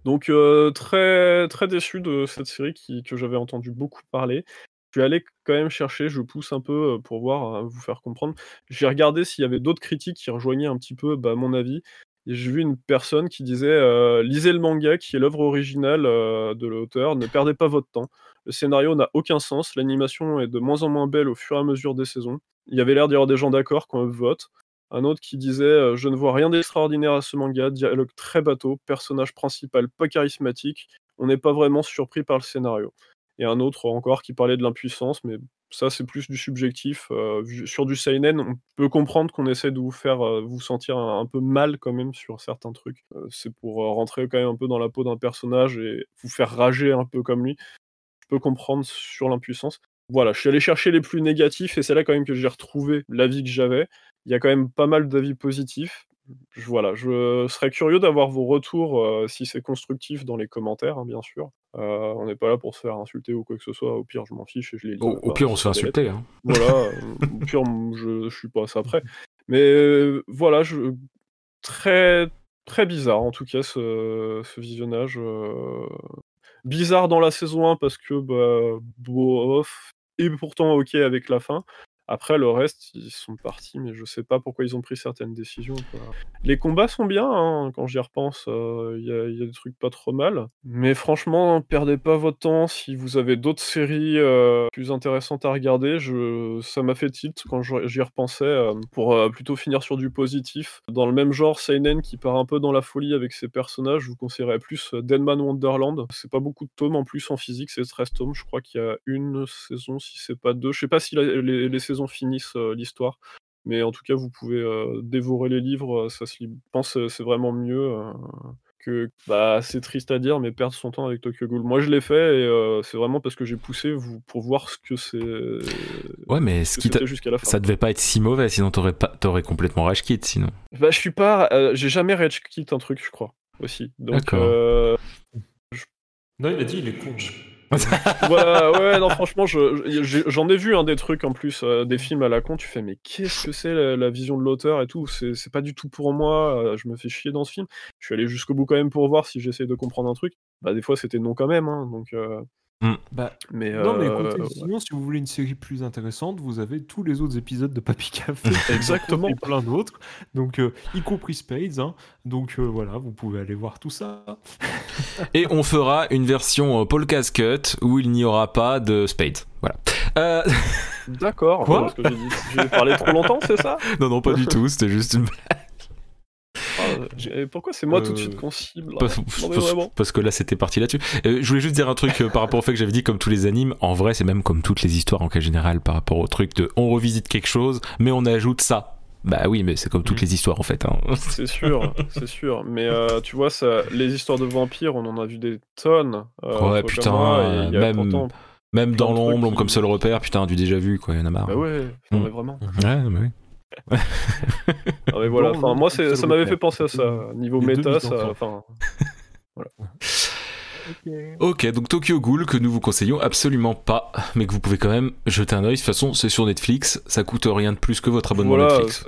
Donc euh, très très déçu de cette série qui, que j'avais entendu beaucoup parler. Je suis allé quand même chercher, je pousse un peu euh, pour voir, euh, vous faire comprendre. J'ai regardé s'il y avait d'autres critiques qui rejoignaient un petit peu bah, mon avis. Et j'ai vu une personne qui disait lisez le manga qui est l'œuvre originale de l'auteur, ne perdez pas votre temps. Le scénario n'a aucun sens, l'animation est de moins en moins belle au fur et à mesure des saisons. Il y avait l'air d'y avoir des gens d'accord quand eux votent. Un autre qui disait euh, Je ne vois rien d'extraordinaire à ce manga, dialogue très bateau, personnage principal pas charismatique, on n'est pas vraiment surpris par le scénario. Et un autre encore qui parlait de l'impuissance, mais ça c'est plus du subjectif. euh, sur du seinen, on peut comprendre qu'on essaie de vous faire euh, vous sentir un, peu mal quand même sur certains trucs. C'est pour rentrer quand même un peu dans la peau d'un personnage et vous faire rager un peu comme lui. Je peux comprendre sur l'impuissance. Voilà, je suis allé chercher les plus négatifs et c'est là quand même que j'ai retrouvé l'avis que j'avais. Il y a quand même pas mal d'avis positifs. Je- voilà, je serais curieux d'avoir vos retours euh, si c'est constructif dans les commentaires, hein, bien sûr. Euh, on n'est pas là pour se faire insulter ou quoi que ce soit. Au pire, je m'en fiche et je les lis. Au, pire, on se fait insulter. Hein. Voilà, au pire, je, je suis pas ça après. Mais euh, voilà, je, très très bizarre en tout cas ce, ce visionnage. euh, bizarre dans la saison 1 parce que bah, bof, et pourtant ok avec la fin. Après le reste, ils sont partis, mais je sais pas pourquoi ils ont pris certaines décisions. Les combats sont bien, hein, quand j'y repense, euh, il y, a- des trucs pas trop mal. Mais franchement, perdez pas votre temps si vous avez d'autres séries euh, plus intéressantes à regarder. Je... Ça m'a fait tilt quand j'y repensais euh, pour plutôt finir sur du positif. Dans le même genre, Seinen qui part un peu dans la folie avec ses personnages, je vous conseillerais plus Deadman Wonderland. C'est pas beaucoup de tomes en plus en physique, c'est 13 tomes. Je crois qu'il y a une saison, si c'est pas deux. Je sais pas si les, les finissent euh, l'histoire. Mais en tout cas, vous pouvez euh, dévorer les livres, euh, ça se lit. Je pense que c'est vraiment mieux euh, que. Bah, c'est triste à dire, mais perdre son temps avec Tokyo Ghoul. Moi, je l'ai fait et euh, c'est vraiment parce que j'ai poussé vous, pour voir ce que c'est. Ouais, mais ce qui jusqu'à la fin. ça devait pas être si mauvais, sinon t'aurais pas, t'aurais complètement rage quit, sinon. Bah, je suis pas. euh, j'ai jamais rage quit un truc, je crois. Aussi. Donc, D'accord. euh, Non, il a dit il est con. ouais, non, franchement, j'en ai vu hein, des trucs en plus, euh, des films à la con. Tu fais, mais qu'est-ce que c'est la, vision de l'auteur et tout C'est pas du tout pour moi. euh, je me fais chier dans ce film. Je suis allé jusqu'au bout quand même pour voir si j'essaie de comprendre un truc. Bah, des fois, c'était non quand même. hein, donc, euh, Bah, mais, non, mais euh, écoutez, ouais. sinon, si vous voulez une série plus intéressante, vous avez tous les autres épisodes de Papy Café. Exactement. Et plein d'autres. Donc, euh, y compris Spades. hein. Donc, euh, voilà, vous pouvez aller voir tout ça. Et on fera une version euh, Paul Cascut où il n'y aura pas de Spade. Voilà. Euh, D'accord. Quoi voilà ce que j'ai dit. J'ai parlé trop longtemps, c'est ça? Non, non, pas du tout. C'était juste une. Pourquoi c'est moi tout de Euh, suite qu'on cible Parce, Non, mais parce- vraiment. parce que là c'était parti là-dessus. Euh, je voulais juste dire un truc euh, par rapport au fait que j'avais dit comme tous les animes. En vrai, c'est même comme toutes les histoires en cas général par rapport au truc de on revisite quelque chose, mais on ajoute ça. Bah oui, mais c'est comme toutes Mhm. les histoires en fait. hein. C'est sûr, c'est sûr. Mais euh, tu vois, ça, les histoires de vampires, on en a vu des tonnes. euh, Ouais, putain, moi, et il y a même- dans l'ombre, qui- comme seul repère, putain, du déjà vu quoi, y en a marre. Bah ouais, non, Mm. mais vraiment. Ouais, mais oui. Ah, mais voilà, moi, ça m'avait fait penser à ça. Niveau Les méta, ça. Enfin, Ok, donc Tokyo Ghoul que nous vous conseillons absolument pas, mais que vous pouvez quand même jeter un oeil. De toute façon, c'est sur Netflix, ça coûte rien de plus que votre abonnement voilà. Netflix.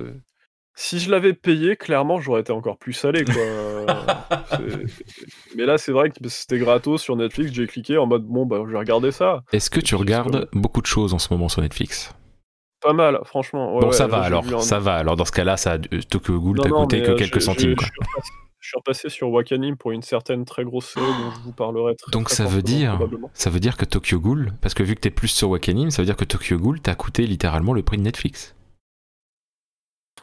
Si je l'avais payé, clairement, j'aurais été encore plus salé, quoi. Mais là, c'est vrai que c'était gratos sur Netflix. J'ai cliqué en mode bon, bah, je vais regarder ça. Est-ce que tu regardes beaucoup de choses en ce moment sur Netflix? Pas mal, franchement. Ouais, bon, ouais, ça va alors, ça va. Alors dans ce cas-là, ça, a- Tokyo Ghoul t'a coûté que euh, quelques je- centimes. je- quoi. Je, suis repassé- je suis repassé sur Wakanim pour une certaine très grosse série dont je vous parlerai très Donc très ça veut dire, ça veut dire que Tokyo Ghoul, parce que vu que t'es plus sur Wakanim, ça veut dire que Tokyo Ghoul t'a coûté littéralement le prix de Netflix.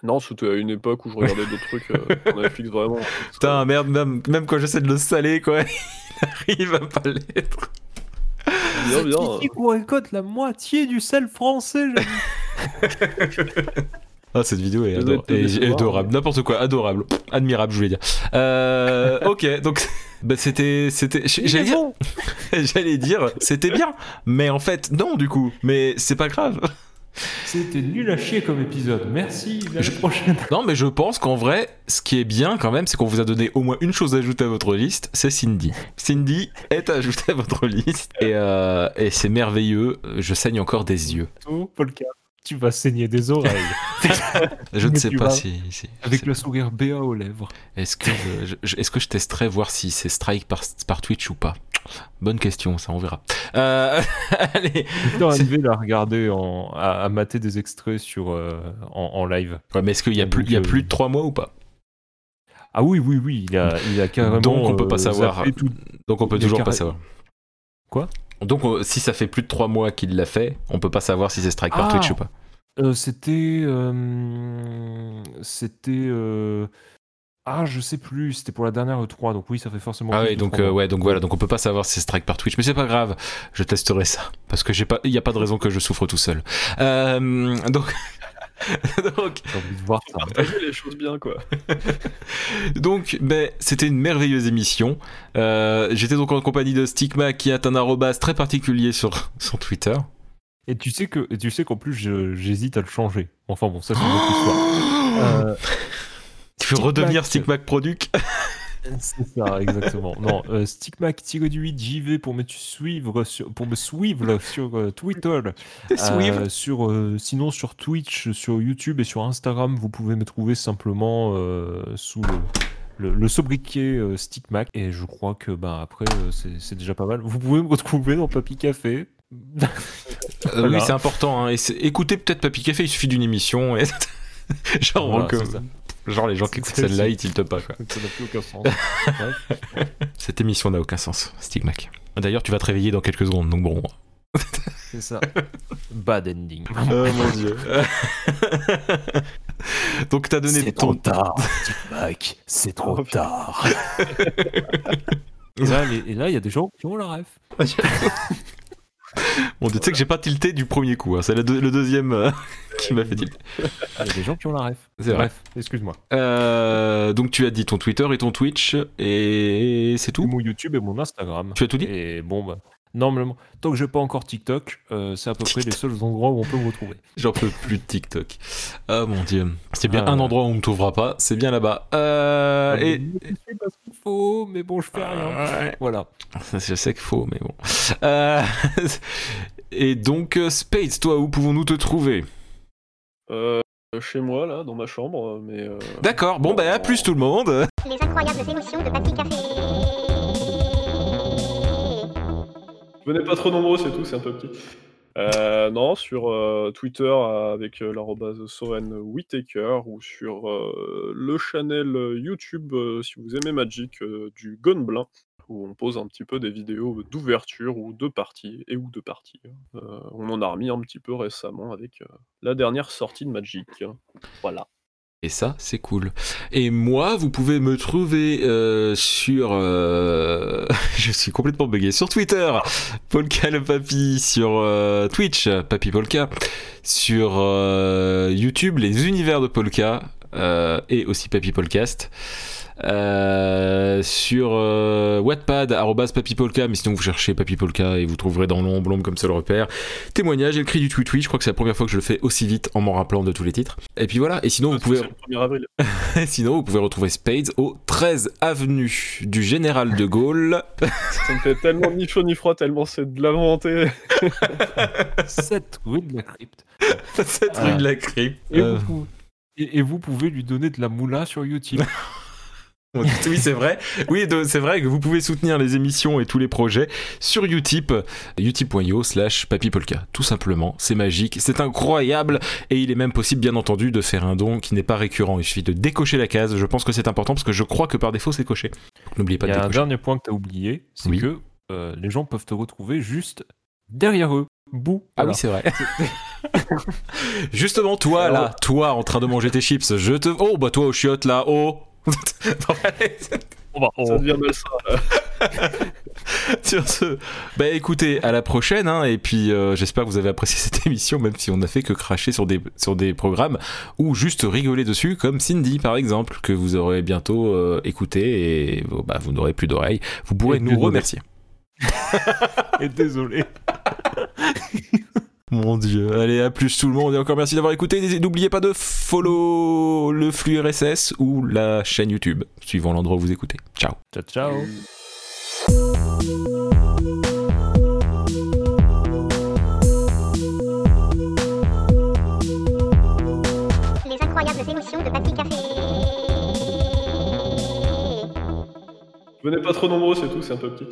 Non, c'était à une époque où je regardais d'autres trucs euh, sur Netflix vraiment. Putain, merde, même, même quand j'essaie de le saler, quoi, il arrive à pas l'être. bien, bien. Titi qu'on récolte la moitié du sel français. Ah, cette vidéo est, ador- adorable. N'importe quoi, adorable. Admirable, je voulais dire. Euh, ok, donc bah, c'était. c'était J'allais dire, j'allais dire c'était bien, mais en fait, non, du coup. Mais c'est pas grave. C'était nul à chier comme épisode. Merci, à la prochaine. Non, mais je pense qu'en vrai, ce qui est bien quand même, c'est qu'on vous a donné au moins une chose à ajouter à votre liste, c'est Cindy. Cindy est ajoutée à votre liste et, euh, et c'est merveilleux. Je saigne encore des yeux. Polka, tu vas saigner des oreilles. Je ne sais pas si. si- Avec le sourire béat aux lèvres. Est-ce que je, je- est-ce que je testerai voir si c'est strike par, par Twitch ou pas? Bonne question, ça on verra. Euh, allez. Arrivé à regarder, en, à, à mater des extraits sur, euh, en, en live. Ouais, mais est-ce qu'il y a plus, il y a plus de 3 mois ou pas? Ah oui, oui, oui, il a, il a carrément. Donc on peut pas euh, savoir. tout- Donc on peut y toujours pas savoir. Quoi? Donc on- si ça fait plus de 3 mois qu'il l'a fait, on peut pas savoir si c'est strike par Ah. Twitch ou pas. Euh, c'était. euh, c'était. euh, Ah, je sais plus, c'était pour la dernière E3, donc oui, ça fait forcément. Ah oui, donc euh, ouais, donc voilà, donc on peut pas savoir si c'est strike par Twitch, mais c'est pas grave, je testerai ça parce que j'ai pas, il y a pas de raison que je souffre tout seul. Euh, donc, donc, voir ça. Partager les choses bien, quoi. donc, ben, c'était une merveilleuse émission. Euh, J'étais donc en compagnie de Stigma qui a un arrobas très particulier sur son Twitter. Et tu sais que, et tu sais qu'en plus, j'hésite à le changer. Enfin bon, ça c'est une autre histoire. Euh, tu veux redevenir Stigmac Product C'est ça, exactement. Non, euh, Stigmac-8 JV pour me suivre sur, pour me suivre sur euh, Twitter. Euh, sur, euh, sinon sur Twitch, sur YouTube et sur Instagram, vous pouvez me trouver simplement euh, sous le, le, le sobriquet euh, Stickmac. Et je crois que bah, après, euh, c'est déjà pas mal. Vous pouvez me retrouver dans Papy Café. Euh. Oui, c'est important. hein, et écoutez peut-être Papy Café, il suffit d'une émission. Et... genre, Voilà, que- c'est ça. Genre les gens qui écoutent celle-là, ils tiltent pas. Quoi. Ça n'a plus aucun sens. Cette émission n'a aucun sens, Stigmac. D'ailleurs, tu vas te réveiller dans quelques secondes, donc bon. C'est ça. Bad ending. Oh mon dieu. donc t'as donné ton tard, Stickmac. C'est trop Oh, tard. Et là, les- et là, il y a des gens qui ont la ref. Bon, tu sais que j'ai pas tilté du premier coup. hein, C'est le, deux- le deuxième euh, qui m'a fait tilter. Il y a des gens qui ont la ref. Vrai. Bref, excuse-moi. Euh, donc tu as dit ton Twitter et ton Twitch et c'est tout? Mon YouTube et mon Instagram. Tu as tout dit? Et bon, bah, normalement, tant que j'ai pas encore TikTok, euh, c'est à peu près les seuls endroits où on peut me retrouver. J'en peux plus de TikTok. Ah mon dieu. C'est bien Ah, un endroit où on ne trouvera pas, c'est bien là-bas. Euh, et Je sais pas ce qu'il faut, mais bon, je fais rien. Ouais. Voilà. Ça, je sais qu'il faut, mais bon. Euh, et donc, euh, Spades, toi, où pouvons-nous te trouver? Euh, chez moi, là, dans ma chambre, mais... euh, D'accord, bon, bah, à plus tout le monde. Les incroyables émotions de Papy Café. Venez pas trop nombreux, c'est tout, c'est un peu petit. Euh, non, sur euh, Twitter avec euh, l'arrobase Soren Whittaker ou sur euh, le channel YouTube, si vous aimez Magic, du Gonblin, où on pose un petit peu des vidéos d'ouverture ou de parties, et ou de parties. Euh, on en a remis un petit peu récemment avec la dernière sortie de Magic. Voilà. Et ça, c'est cool. Et moi, vous pouvez me trouver euh, sur... euh, je suis complètement bugué. Sur Twitter, Polka le Papy. Sur euh, Twitch, Papy Polka. Sur YouTube, les univers de Polka. et aussi Papy Podcast. Euh, sur euh, Wattpad, arrobas Papy Polka, mais sinon vous cherchez Papy Polka et vous trouverez dans l'ombre, l'ombre comme seul repère. Témoignage et le cri du tweet je crois que c'est la première fois que je le fais aussi vite en m'en rappelant de tous les titres. Et puis voilà, et sinon vous pouvez le 1er avril. Sinon, vous pouvez retrouver Spades au 13 avenue du Général de Gaulle. Ça me fait tellement ni chaud ni froid, tellement c'est de l'inventé. 7 rue de la crypte. Cette Ah. rue de la crypte. Et, Euh, vous pouvez, et, et vous pouvez lui donner de la moula sur YouTube. oui, c'est vrai. Oui, de- c'est vrai que vous pouvez soutenir les émissions et tous les projets sur Utip, utip.io slash papypolka. Tout simplement, c'est magique, c'est incroyable et il est même possible, bien entendu, de faire un don qui n'est pas récurrent. Il suffit de décocher la case. Je pense que c'est important parce que je crois que par défaut, c'est coché. N'oubliez pas Il y de a un décocher. dernier point que tu as oublié, c'est Oui. que euh, les gens peuvent te retrouver juste derrière eux. Bouh. Ah Voilà. oui, c'est vrai. Justement, toi là, toi en train de manger tes chips, je te. Oh, bah toi au chiottes là, oh On va- on- Ça devient malsain. Sur ce, bah écoutez, à la prochaine, hein, et puis euh, j'espère que vous avez apprécié cette émission, même si on n'a fait que cracher sur des, sur des programmes, ou juste rigoler dessus, comme Cindy par exemple, que vous aurez bientôt euh, écouté, et bah, vous n'aurez plus d'oreilles. Vous pourrez Et nous remercier. Et désolé. Mon dieu, allez, à plus tout le monde, et encore merci d'avoir écouté. N'oubliez pas de follow le flux RSS ou la chaîne YouTube, suivant l'endroit où vous écoutez. Ciao. Ciao, ciao. Les incroyables émissions de Papy Café. Venez pas trop nombreux, c'est tout, c'est un peu petit.